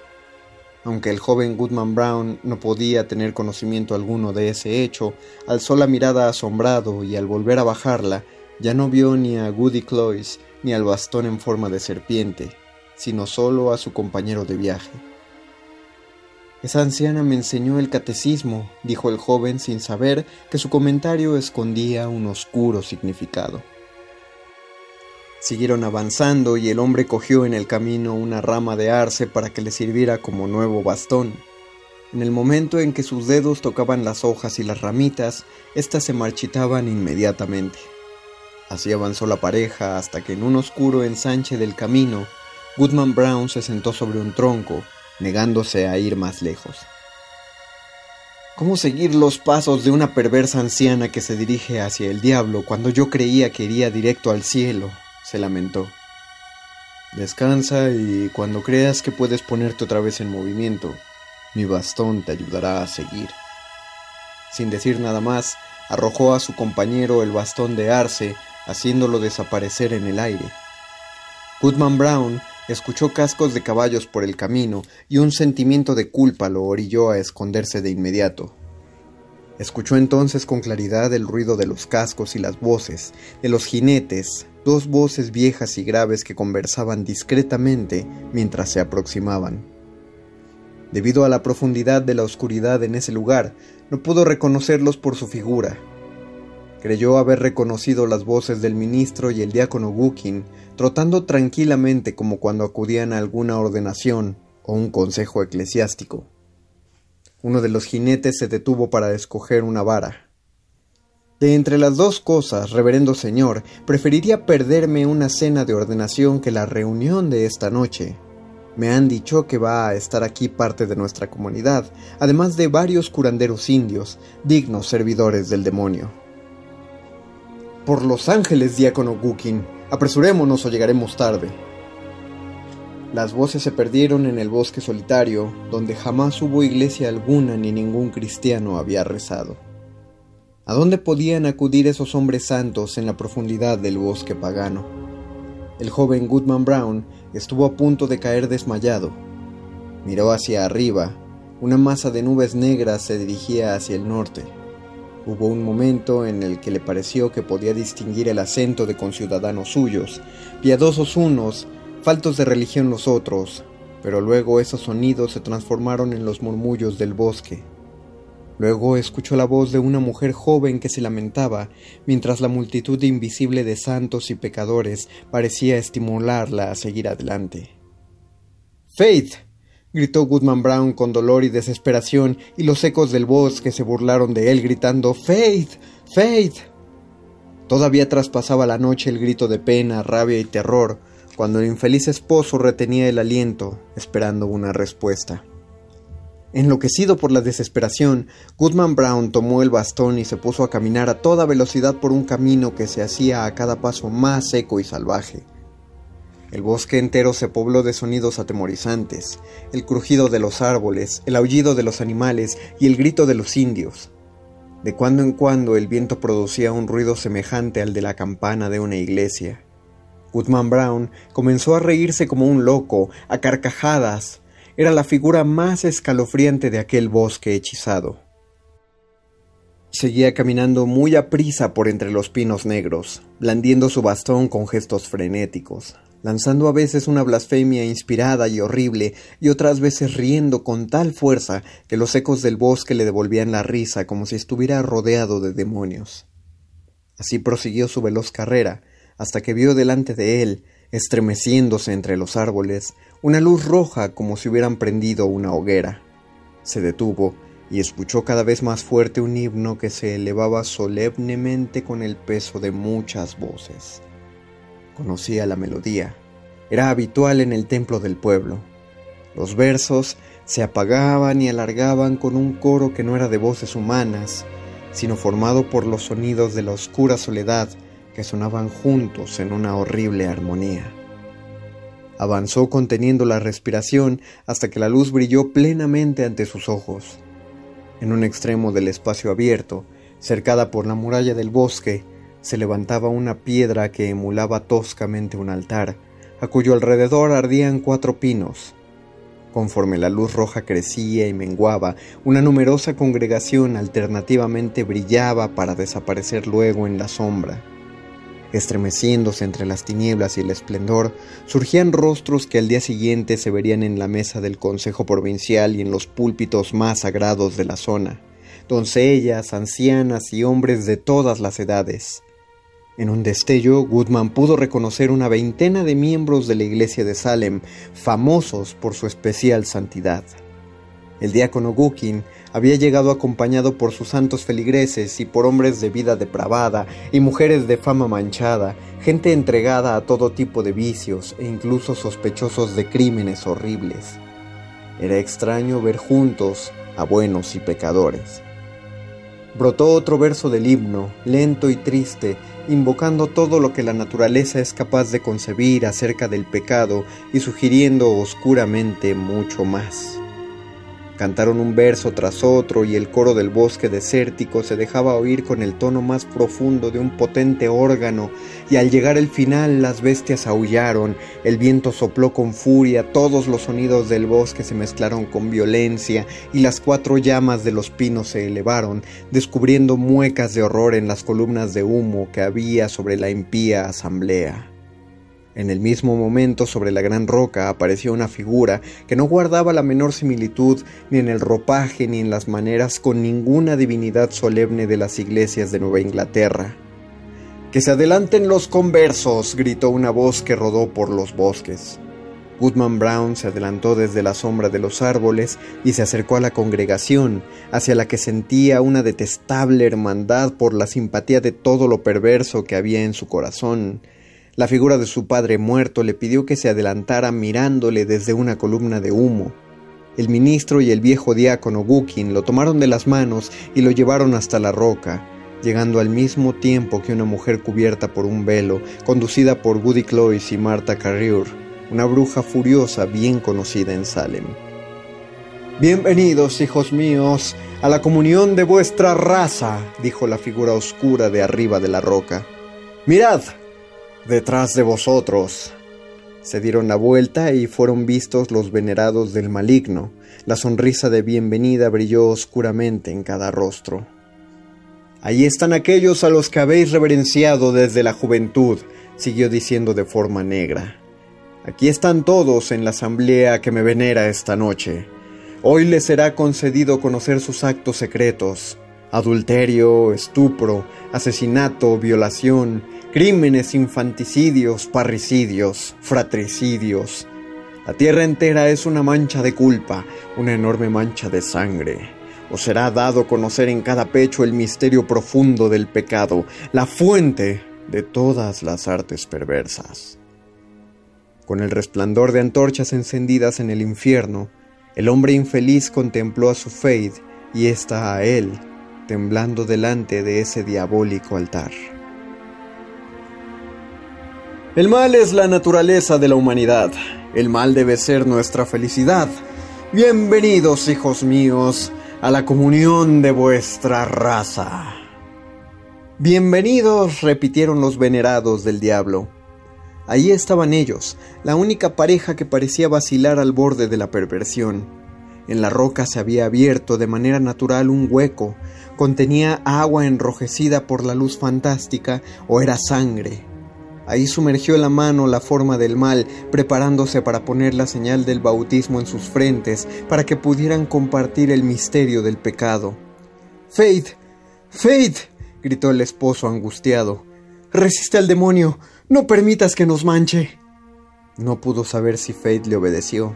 Aunque el joven Goodman Brown no podía tener conocimiento alguno de ese hecho, alzó la mirada asombrado y al volver a bajarla, ya no vio ni a Goody Cloyce ni al bastón en forma de serpiente, sino solo a su compañero de viaje. Esa anciana me enseñó el catecismo, dijo el joven sin saber que su comentario escondía un oscuro significado. Siguieron avanzando y el hombre cogió en el camino una rama de arce para que le sirviera como nuevo bastón. En el momento en que sus dedos tocaban las hojas y las ramitas, éstas se marchitaban inmediatamente. Así avanzó la pareja hasta que en un oscuro ensanche del camino Goodman Brown se sentó sobre un tronco, negándose a ir más lejos. ¿Cómo seguir los pasos de una perversa anciana que se dirige hacia el diablo cuando yo creía que iría directo al cielo? Se lamentó. Descansa y cuando creas que puedes ponerte otra vez en movimiento, mi bastón te ayudará a seguir. Sin decir nada más, arrojó a su compañero el bastón de arce, haciéndolo desaparecer en el aire. Goodman Brown escuchó cascos de caballos por el camino y un sentimiento de culpa lo orilló a esconderse de inmediato. Escuchó entonces con claridad el ruido de los cascos y las voces, de los jinetes, dos voces viejas y graves que conversaban discretamente mientras se aproximaban. Debido a la profundidad de la oscuridad en ese lugar, no pudo reconocerlos por su figura, Creyó haber reconocido las voces del ministro y el diácono Gukin, trotando tranquilamente como cuando acudían a alguna ordenación o un consejo eclesiástico. Uno de los jinetes se detuvo para escoger una vara. De entre las dos cosas, reverendo señor, preferiría perderme una cena de ordenación que la reunión de esta noche. Me han dicho que va a estar aquí parte de nuestra comunidad, además de varios curanderos indios, dignos servidores del demonio. Por los ángeles, diácono Gukin, apresurémonos o llegaremos tarde. Las voces se perdieron en el bosque solitario, donde jamás hubo iglesia alguna ni ningún cristiano había rezado. ¿A dónde podían acudir esos hombres santos en la profundidad del bosque pagano? El joven Goodman Brown estuvo a punto de caer desmayado. Miró hacia arriba. Una masa de nubes negras se dirigía hacia el norte. Hubo un momento en el que le pareció que podía distinguir el acento de conciudadanos suyos, piadosos unos, faltos de religión los otros, pero luego esos sonidos se transformaron en los murmullos del bosque. Luego escuchó la voz de una mujer joven que se lamentaba, mientras la multitud invisible de santos y pecadores parecía estimularla a seguir adelante. Faith, gritó Goodman Brown con dolor y desesperación, y los ecos del bosque se burlaron de él gritando Faith. Faith. Todavía traspasaba la noche el grito de pena, rabia y terror, cuando el infeliz esposo retenía el aliento, esperando una respuesta. Enloquecido por la desesperación, Goodman Brown tomó el bastón y se puso a caminar a toda velocidad por un camino que se hacía a cada paso más seco y salvaje. El bosque entero se pobló de sonidos atemorizantes, el crujido de los árboles, el aullido de los animales y el grito de los indios. De cuando en cuando el viento producía un ruido semejante al de la campana de una iglesia. Goodman Brown comenzó a reírse como un loco, a carcajadas. Era la figura más escalofriante de aquel bosque hechizado. Seguía caminando muy aprisa por entre los pinos negros, blandiendo su bastón con gestos frenéticos, lanzando a veces una blasfemia inspirada y horrible, y otras veces riendo con tal fuerza que los ecos del bosque le devolvían la risa como si estuviera rodeado de demonios. Así prosiguió su veloz carrera, hasta que vio delante de él, estremeciéndose entre los árboles, una luz roja como si hubieran prendido una hoguera. Se detuvo y escuchó cada vez más fuerte un himno que se elevaba solemnemente con el peso de muchas voces. Conocía la melodía. Era habitual en el templo del pueblo. Los versos se apagaban y alargaban con un coro que no era de voces humanas, sino formado por los sonidos de la oscura soledad que sonaban juntos en una horrible armonía. Avanzó conteniendo la respiración hasta que la luz brilló plenamente ante sus ojos. En un extremo del espacio abierto, cercada por la muralla del bosque, se levantaba una piedra que emulaba toscamente un altar, a cuyo alrededor ardían cuatro pinos. Conforme la luz roja crecía y menguaba, una numerosa congregación alternativamente brillaba para desaparecer luego en la sombra. Estremeciéndose entre las tinieblas y el esplendor, surgían rostros que al día siguiente se verían en la mesa del Consejo Provincial y en los púlpitos más sagrados de la zona, doncellas, ancianas y hombres de todas las edades. En un destello, Goodman pudo reconocer una veintena de miembros de la iglesia de Salem, famosos por su especial santidad. El diácono Gukin había llegado acompañado por sus santos feligreses y por hombres de vida depravada y mujeres de fama manchada, gente entregada a todo tipo de vicios e incluso sospechosos de crímenes horribles. Era extraño ver juntos a buenos y pecadores. Brotó otro verso del himno, lento y triste, invocando todo lo que la naturaleza es capaz de concebir acerca del pecado y sugiriendo oscuramente mucho más. Cantaron un verso tras otro y el coro del bosque desértico se dejaba oír con el tono más profundo de un potente órgano y al llegar el final las bestias aullaron, el viento sopló con furia, todos los sonidos del bosque se mezclaron con violencia y las cuatro llamas de los pinos se elevaron, descubriendo muecas de horror en las columnas de humo que había sobre la impía asamblea. En el mismo momento sobre la gran roca apareció una figura que no guardaba la menor similitud ni en el ropaje ni en las maneras con ninguna divinidad solemne de las iglesias de Nueva Inglaterra. Que se adelanten los conversos, gritó una voz que rodó por los bosques. Goodman Brown se adelantó desde la sombra de los árboles y se acercó a la congregación, hacia la que sentía una detestable hermandad por la simpatía de todo lo perverso que había en su corazón la figura de su padre muerto le pidió que se adelantara mirándole desde una columna de humo. El ministro y el viejo diácono Gukin lo tomaron de las manos y lo llevaron hasta la roca, llegando al mismo tiempo que una mujer cubierta por un velo, conducida por Goody Cloyce y Martha Carrier, una bruja furiosa bien conocida en Salem. Bienvenidos, hijos míos, a la comunión de vuestra raza, dijo la figura oscura de arriba de la roca. Mirad, Detrás de vosotros. Se dieron la vuelta y fueron vistos los venerados del maligno. La sonrisa de bienvenida brilló oscuramente en cada rostro. Ahí están aquellos a los que habéis reverenciado desde la juventud, siguió diciendo de forma negra. Aquí están todos en la asamblea que me venera esta noche. Hoy les será concedido conocer sus actos secretos. Adulterio, estupro, asesinato, violación, crímenes, infanticidios, parricidios, fratricidios. La tierra entera es una mancha de culpa, una enorme mancha de sangre. Os será dado conocer en cada pecho el misterio profundo del pecado, la fuente de todas las artes perversas. Con el resplandor de antorchas encendidas en el infierno, el hombre infeliz contempló a su Faith y ésta a él, temblando delante de ese diabólico altar. El mal es la naturaleza de la humanidad. El mal debe ser nuestra felicidad. Bienvenidos, hijos míos, a la comunión de vuestra raza. Bienvenidos, repitieron los venerados del diablo. Allí estaban ellos, la única pareja que parecía vacilar al borde de la perversión. En la roca se había abierto de manera natural un hueco, contenía agua enrojecida por la luz fantástica o era sangre. Ahí sumergió la mano la forma del mal, preparándose para poner la señal del bautismo en sus frentes, para que pudieran compartir el misterio del pecado. Faith, Faith, gritó el esposo angustiado. Resiste al demonio, no permitas que nos manche. No pudo saber si Fate le obedeció.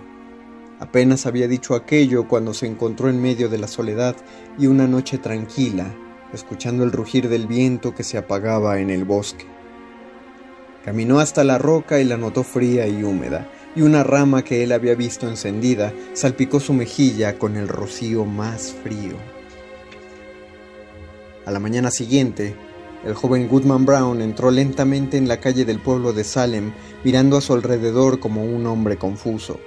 Apenas había dicho aquello cuando se encontró en medio de la soledad y una noche tranquila, escuchando el rugir del viento que se apagaba en el bosque. Caminó hasta la roca y la notó fría y húmeda, y una rama que él había visto encendida salpicó su mejilla con el rocío más frío. A la mañana siguiente, el joven Goodman Brown entró lentamente en la calle del pueblo de Salem, mirando a su alrededor como un hombre confuso.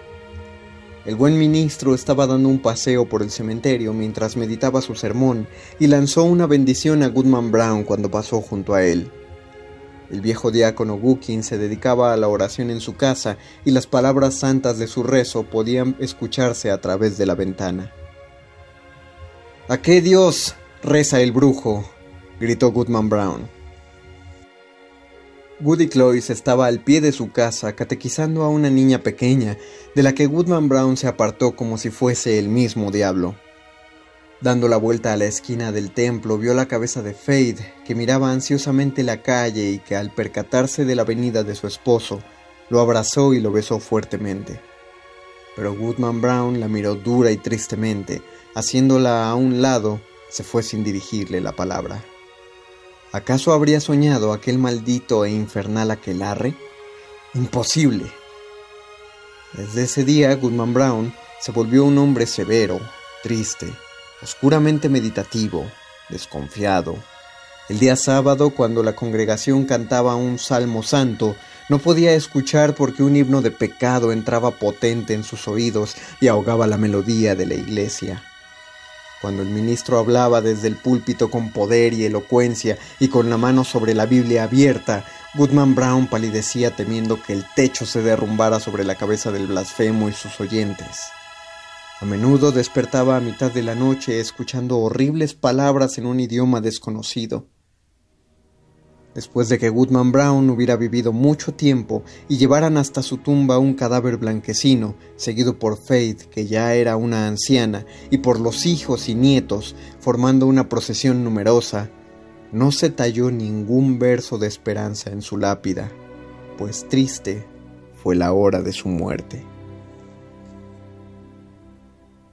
El buen ministro estaba dando un paseo por el cementerio mientras meditaba su sermón y lanzó una bendición a Goodman Brown cuando pasó junto a él. El viejo diácono Gookin se dedicaba a la oración en su casa y las palabras santas de su rezo podían escucharse a través de la ventana. ¿A qué Dios reza el brujo? gritó Goodman Brown. Goody Cloyce estaba al pie de su casa catequizando a una niña pequeña, de la que Goodman Brown se apartó como si fuese el mismo diablo. Dando la vuelta a la esquina del templo, vio la cabeza de Fade, que miraba ansiosamente la calle y que al percatarse de la venida de su esposo, lo abrazó y lo besó fuertemente. Pero Goodman Brown la miró dura y tristemente, haciéndola a un lado, se fue sin dirigirle la palabra. ¿Acaso habría soñado aquel maldito e infernal aquelarre? Imposible. Desde ese día, Goodman Brown se volvió un hombre severo, triste, oscuramente meditativo, desconfiado. El día sábado, cuando la congregación cantaba un salmo santo, no podía escuchar porque un himno de pecado entraba potente en sus oídos y ahogaba la melodía de la iglesia. Cuando el ministro hablaba desde el púlpito con poder y elocuencia y con la mano sobre la Biblia abierta, Goodman Brown palidecía temiendo que el techo se derrumbara sobre la cabeza del blasfemo y sus oyentes. A menudo despertaba a mitad de la noche escuchando horribles palabras en un idioma desconocido. Después de que Goodman Brown hubiera vivido mucho tiempo y llevaran hasta su tumba un cadáver blanquecino, seguido por Faith, que ya era una anciana, y por los hijos y nietos, formando una procesión numerosa, no se talló ningún verso de esperanza en su lápida, pues triste fue la hora de su muerte.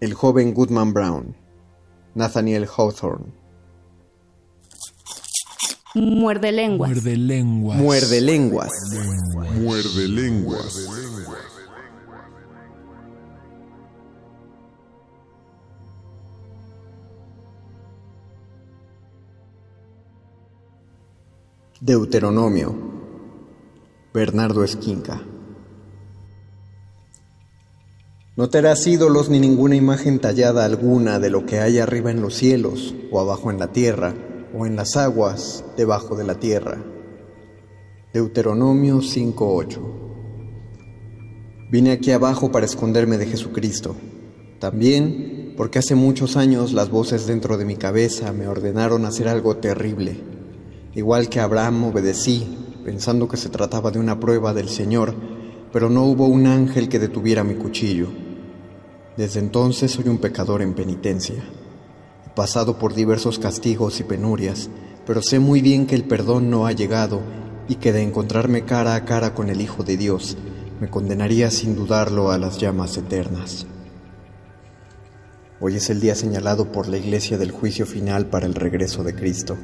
El joven Goodman Brown, Nathaniel Hawthorne. Muerde lenguas. Muerde lenguas. Muerde lenguas. Muerde lenguas. Deuteronomio. Bernardo Esquinca. No te harás ídolos ni ninguna imagen tallada alguna de lo que hay arriba en los cielos, o abajo en la tierra, o en las aguas debajo de la tierra. Deuteronomio 5:8 Vine aquí abajo para esconderme de Jesucristo. También porque hace muchos años las voces dentro de mi cabeza me ordenaron hacer algo terrible. Igual que Abraham obedecí, pensando que se trataba de una prueba del Señor, pero no hubo un ángel que detuviera mi cuchillo. Desde entonces soy un pecador en penitencia. He pasado por diversos castigos y penurias, pero sé muy bien que el perdón no ha llegado y que de encontrarme cara a cara con el Hijo de Dios, me condenaría sin dudarlo a las llamas eternas. Hoy es el día señalado por la Iglesia del juicio final para el regreso de Cristo.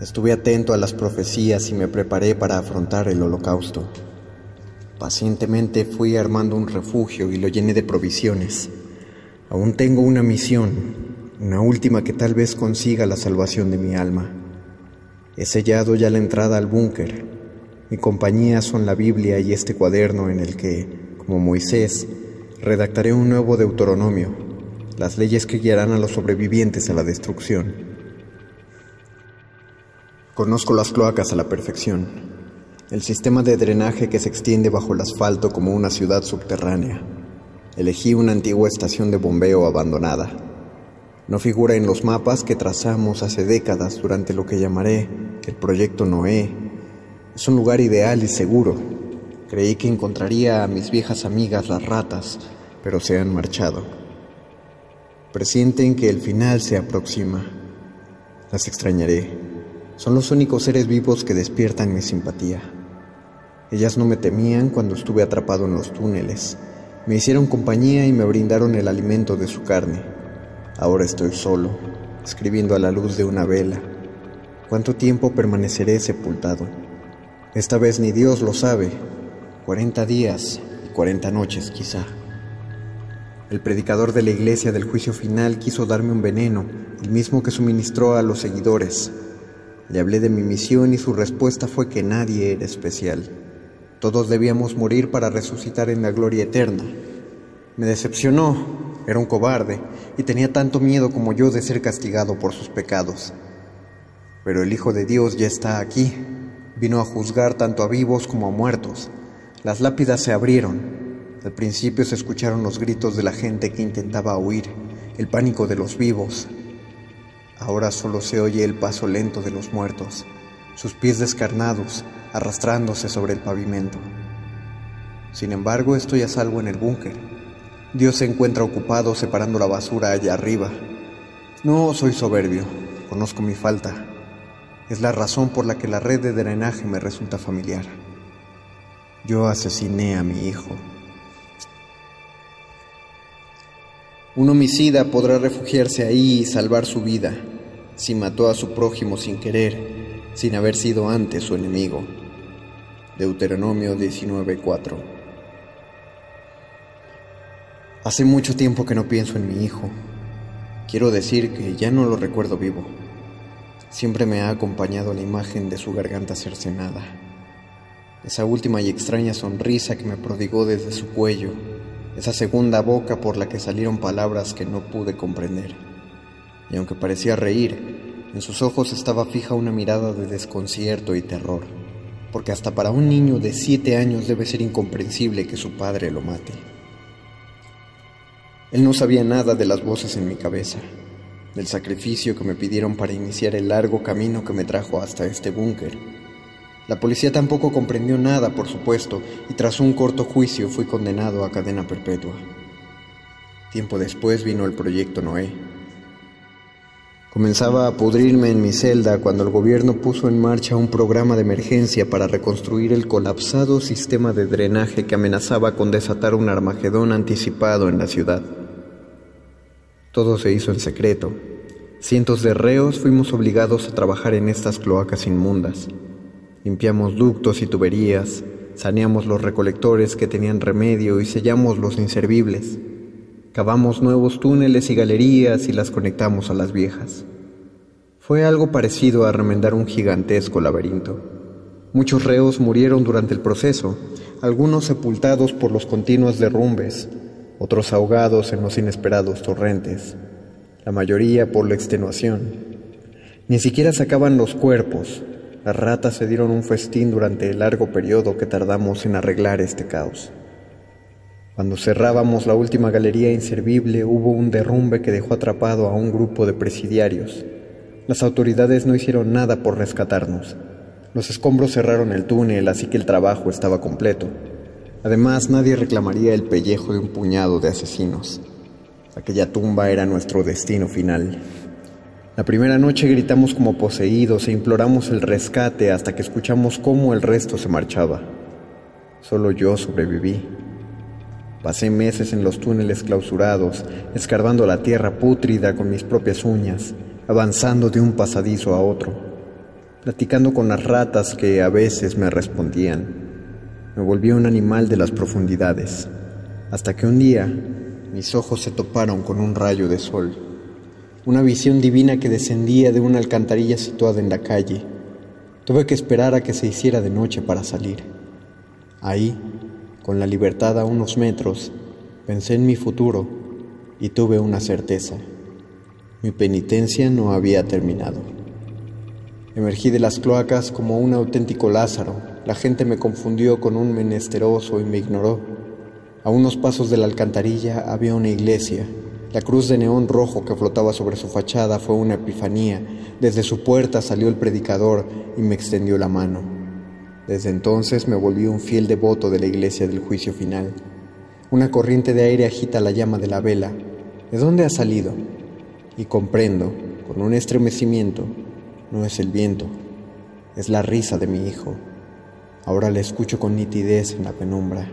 Estuve atento a las profecías y me preparé para afrontar el holocausto. Pacientemente fui armando un refugio y lo llené de provisiones. Aún tengo una misión, una última que tal vez consiga la salvación de mi alma. He sellado ya la entrada al búnker. Mi compañía son la Biblia y este cuaderno en el que, como Moisés, redactaré un nuevo Deuteronomio, las leyes que guiarán a los sobrevivientes a la destrucción. Conozco las cloacas a la perfección, el sistema de drenaje que se extiende bajo el asfalto como una ciudad subterránea. Elegí una antigua estación de bombeo abandonada. No figura en los mapas que trazamos hace décadas durante lo que llamaré el Proyecto Noé. Es un lugar ideal y seguro. Creí que encontraría a mis viejas amigas las ratas, pero se han marchado. Presienten que el final se aproxima. Las extrañaré. Son los únicos seres vivos que despiertan mi simpatía. Ellas no me temían cuando estuve atrapado en los túneles. Me hicieron compañía y me brindaron el alimento de su carne. Ahora estoy solo, escribiendo a la luz de una vela. ¿Cuánto tiempo permaneceré sepultado? Esta vez ni Dios lo sabe. Cuarenta días y cuarenta noches quizá. El predicador de la iglesia del juicio final quiso darme un veneno, el mismo que suministró a los seguidores. Le hablé de mi misión y su respuesta fue que nadie era especial. Todos debíamos morir para resucitar en la gloria eterna. Me decepcionó, era un cobarde y tenía tanto miedo como yo de ser castigado por sus pecados. Pero el Hijo de Dios ya está aquí, vino a juzgar tanto a vivos como a muertos. Las lápidas se abrieron, al principio se escucharon los gritos de la gente que intentaba huir, el pánico de los vivos. Ahora solo se oye el paso lento de los muertos, sus pies descarnados, arrastrándose sobre el pavimento. Sin embargo, estoy a salvo en el búnker. Dios se encuentra ocupado separando la basura allá arriba. No soy soberbio, conozco mi falta. Es la razón por la que la red de drenaje me resulta familiar. Yo asesiné a mi hijo. Un homicida podrá refugiarse ahí y salvar su vida si mató a su prójimo sin querer, sin haber sido antes su enemigo. Deuteronomio 19:4 Hace mucho tiempo que no pienso en mi hijo. Quiero decir que ya no lo recuerdo vivo. Siempre me ha acompañado la imagen de su garganta cercenada, esa última y extraña sonrisa que me prodigó desde su cuello esa segunda boca por la que salieron palabras que no pude comprender. Y aunque parecía reír, en sus ojos estaba fija una mirada de desconcierto y terror, porque hasta para un niño de siete años debe ser incomprensible que su padre lo mate. Él no sabía nada de las voces en mi cabeza, del sacrificio que me pidieron para iniciar el largo camino que me trajo hasta este búnker la policía tampoco comprendió nada, por supuesto, y tras un corto juicio fui condenado a cadena perpetua. Tiempo después vino el proyecto Noé. Comenzaba a pudrirme en mi celda cuando el gobierno puso en marcha un programa de emergencia para reconstruir el colapsado sistema de drenaje que amenazaba con desatar un armagedón anticipado en la ciudad. Todo se hizo en secreto. Cientos de reos fuimos obligados a trabajar en estas cloacas inmundas. Limpiamos ductos y tuberías, saneamos los recolectores que tenían remedio y sellamos los inservibles. Cavamos nuevos túneles y galerías y las conectamos a las viejas. Fue algo parecido a remendar un gigantesco laberinto. Muchos reos murieron durante el proceso, algunos sepultados por los continuos derrumbes, otros ahogados en los inesperados torrentes, la mayoría por la extenuación. Ni siquiera sacaban los cuerpos, las ratas se dieron un festín durante el largo periodo que tardamos en arreglar este caos. Cuando cerrábamos la última galería inservible hubo un derrumbe que dejó atrapado a un grupo de presidiarios. Las autoridades no hicieron nada por rescatarnos. Los escombros cerraron el túnel, así que el trabajo estaba completo. Además, nadie reclamaría el pellejo de un puñado de asesinos. Aquella tumba era nuestro destino final. La primera noche gritamos como poseídos e imploramos el rescate hasta que escuchamos cómo el resto se marchaba. Solo yo sobreviví. Pasé meses en los túneles clausurados, escarbando la tierra pútrida con mis propias uñas, avanzando de un pasadizo a otro, platicando con las ratas que a veces me respondían. Me volví un animal de las profundidades, hasta que un día mis ojos se toparon con un rayo de sol una visión divina que descendía de una alcantarilla situada en la calle. Tuve que esperar a que se hiciera de noche para salir. Ahí, con la libertad a unos metros, pensé en mi futuro y tuve una certeza. Mi penitencia no había terminado. Emergí de las cloacas como un auténtico Lázaro. La gente me confundió con un menesteroso y me ignoró. A unos pasos de la alcantarilla había una iglesia la cruz de neón rojo que flotaba sobre su fachada fue una epifanía. Desde su puerta salió el predicador y me extendió la mano. Desde entonces me volví un fiel devoto de la iglesia del juicio final. Una corriente de aire agita la llama de la vela. ¿De dónde ha salido? Y comprendo, con un estremecimiento, no es el viento, es la risa de mi hijo. Ahora la escucho con nitidez en la penumbra.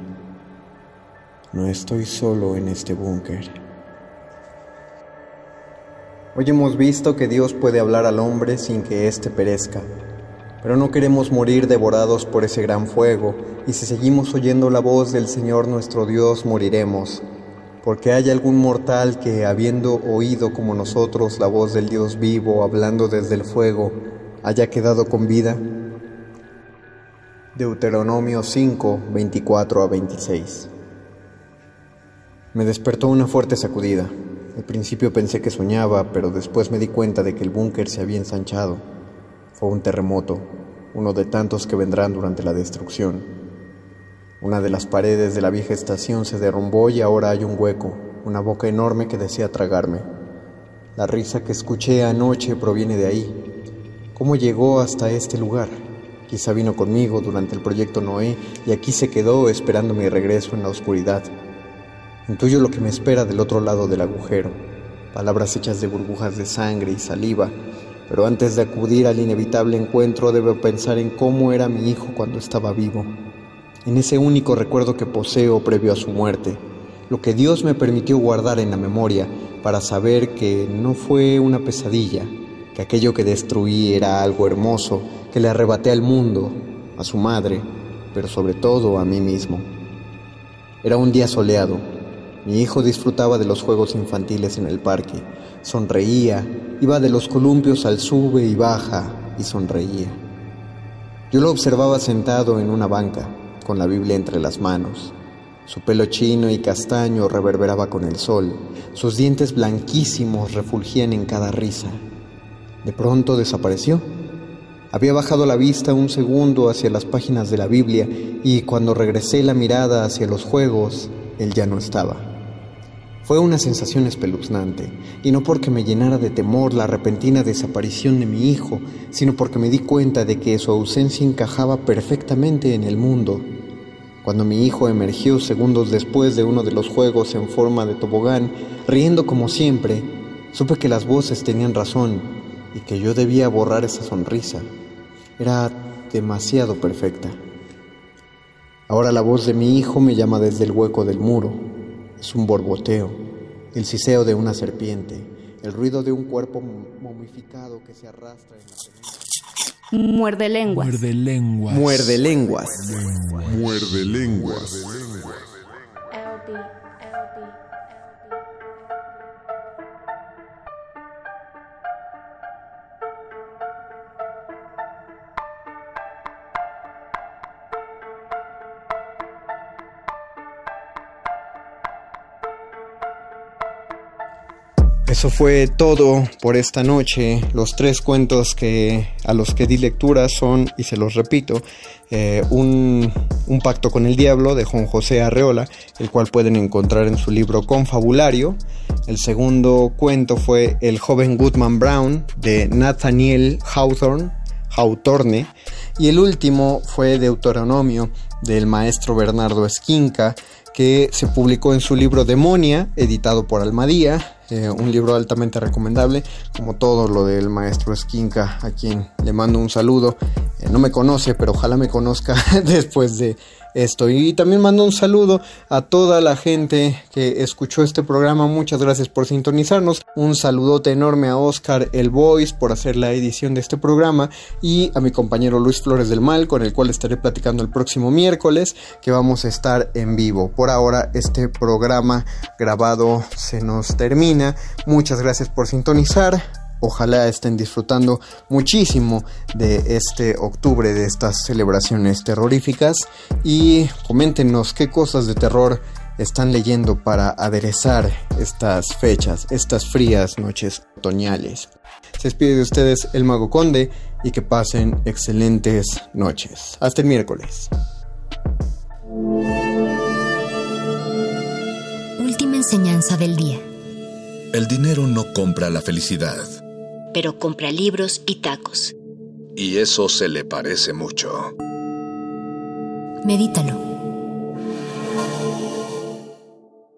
No estoy solo en este búnker. Hoy hemos visto que Dios puede hablar al hombre sin que éste perezca, pero no queremos morir devorados por ese gran fuego, y si seguimos oyendo la voz del Señor nuestro Dios moriremos, porque hay algún mortal que, habiendo oído como nosotros la voz del Dios vivo hablando desde el fuego, haya quedado con vida. Deuteronomio 5, 24 a 26. Me despertó una fuerte sacudida. Al principio pensé que soñaba, pero después me di cuenta de que el búnker se había ensanchado. Fue un terremoto, uno de tantos que vendrán durante la destrucción. Una de las paredes de la vieja estación se derrumbó y ahora hay un hueco, una boca enorme que desea tragarme. La risa que escuché anoche proviene de ahí. ¿Cómo llegó hasta este lugar? Quizá vino conmigo durante el proyecto Noé y aquí se quedó esperando mi regreso en la oscuridad. Intuyo lo que me espera del otro lado del agujero, palabras hechas de burbujas de sangre y saliva, pero antes de acudir al inevitable encuentro debo pensar en cómo era mi hijo cuando estaba vivo, en ese único recuerdo que poseo previo a su muerte, lo que Dios me permitió guardar en la memoria para saber que no fue una pesadilla, que aquello que destruí era algo hermoso que le arrebaté al mundo, a su madre, pero sobre todo a mí mismo. Era un día soleado. Mi hijo disfrutaba de los juegos infantiles en el parque. Sonreía, iba de los columpios al sube y baja y sonreía. Yo lo observaba sentado en una banca, con la Biblia entre las manos. Su pelo chino y castaño reverberaba con el sol. Sus dientes blanquísimos refulgían en cada risa. De pronto desapareció. Había bajado la vista un segundo hacia las páginas de la Biblia y cuando regresé la mirada hacia los juegos, él ya no estaba. Fue una sensación espeluznante, y no porque me llenara de temor la repentina desaparición de mi hijo, sino porque me di cuenta de que su ausencia encajaba perfectamente en el mundo. Cuando mi hijo emergió segundos después de uno de los juegos en forma de tobogán, riendo como siempre, supe que las voces tenían razón y que yo debía borrar esa sonrisa. Era demasiado perfecta. Ahora la voz de mi hijo me llama desde el hueco del muro. Es un borboteo, el siseo de una serpiente, el ruido de un cuerpo momificado que se arrastra en la península. Muerde lenguas. Muerde lenguas. Muerde lenguas. Muerde lenguas. LB, LB, LB. Eso fue todo por esta noche. Los tres cuentos que a los que di lectura son, y se los repito, eh, un, un pacto con el diablo de Juan José Arreola, el cual pueden encontrar en su libro Confabulario. El segundo cuento fue El joven Goodman Brown de Nathaniel Hawthorne, Hawthorne. Y el último fue Deuteronomio del maestro Bernardo Esquinca, que se publicó en su libro Demonia, editado por Almadía, eh, un libro altamente recomendable, como todo lo del maestro Esquinca, a quien le mando un saludo. Eh, no me conoce, pero ojalá me conozca [LAUGHS] después de esto. Y también mando un saludo a toda la gente que escuchó este programa. Muchas gracias por sintonizarnos. Un saludote enorme a Oscar El Voice por hacer la edición de este programa y a mi compañero Luis Flores del Mal, con el cual estaré platicando el próximo miércoles, que vamos a estar en vivo. Por ahora, este programa grabado se nos termina. Muchas gracias por sintonizar. Ojalá estén disfrutando muchísimo de este octubre, de estas celebraciones terroríficas y coméntenos qué cosas de terror están leyendo para aderezar estas fechas, estas frías noches otoñales. Se despide de ustedes el Mago Conde y que pasen excelentes noches. Hasta el miércoles. Última enseñanza del día. El dinero no compra la felicidad. Pero compra libros y tacos. Y eso se le parece mucho. Medítalo.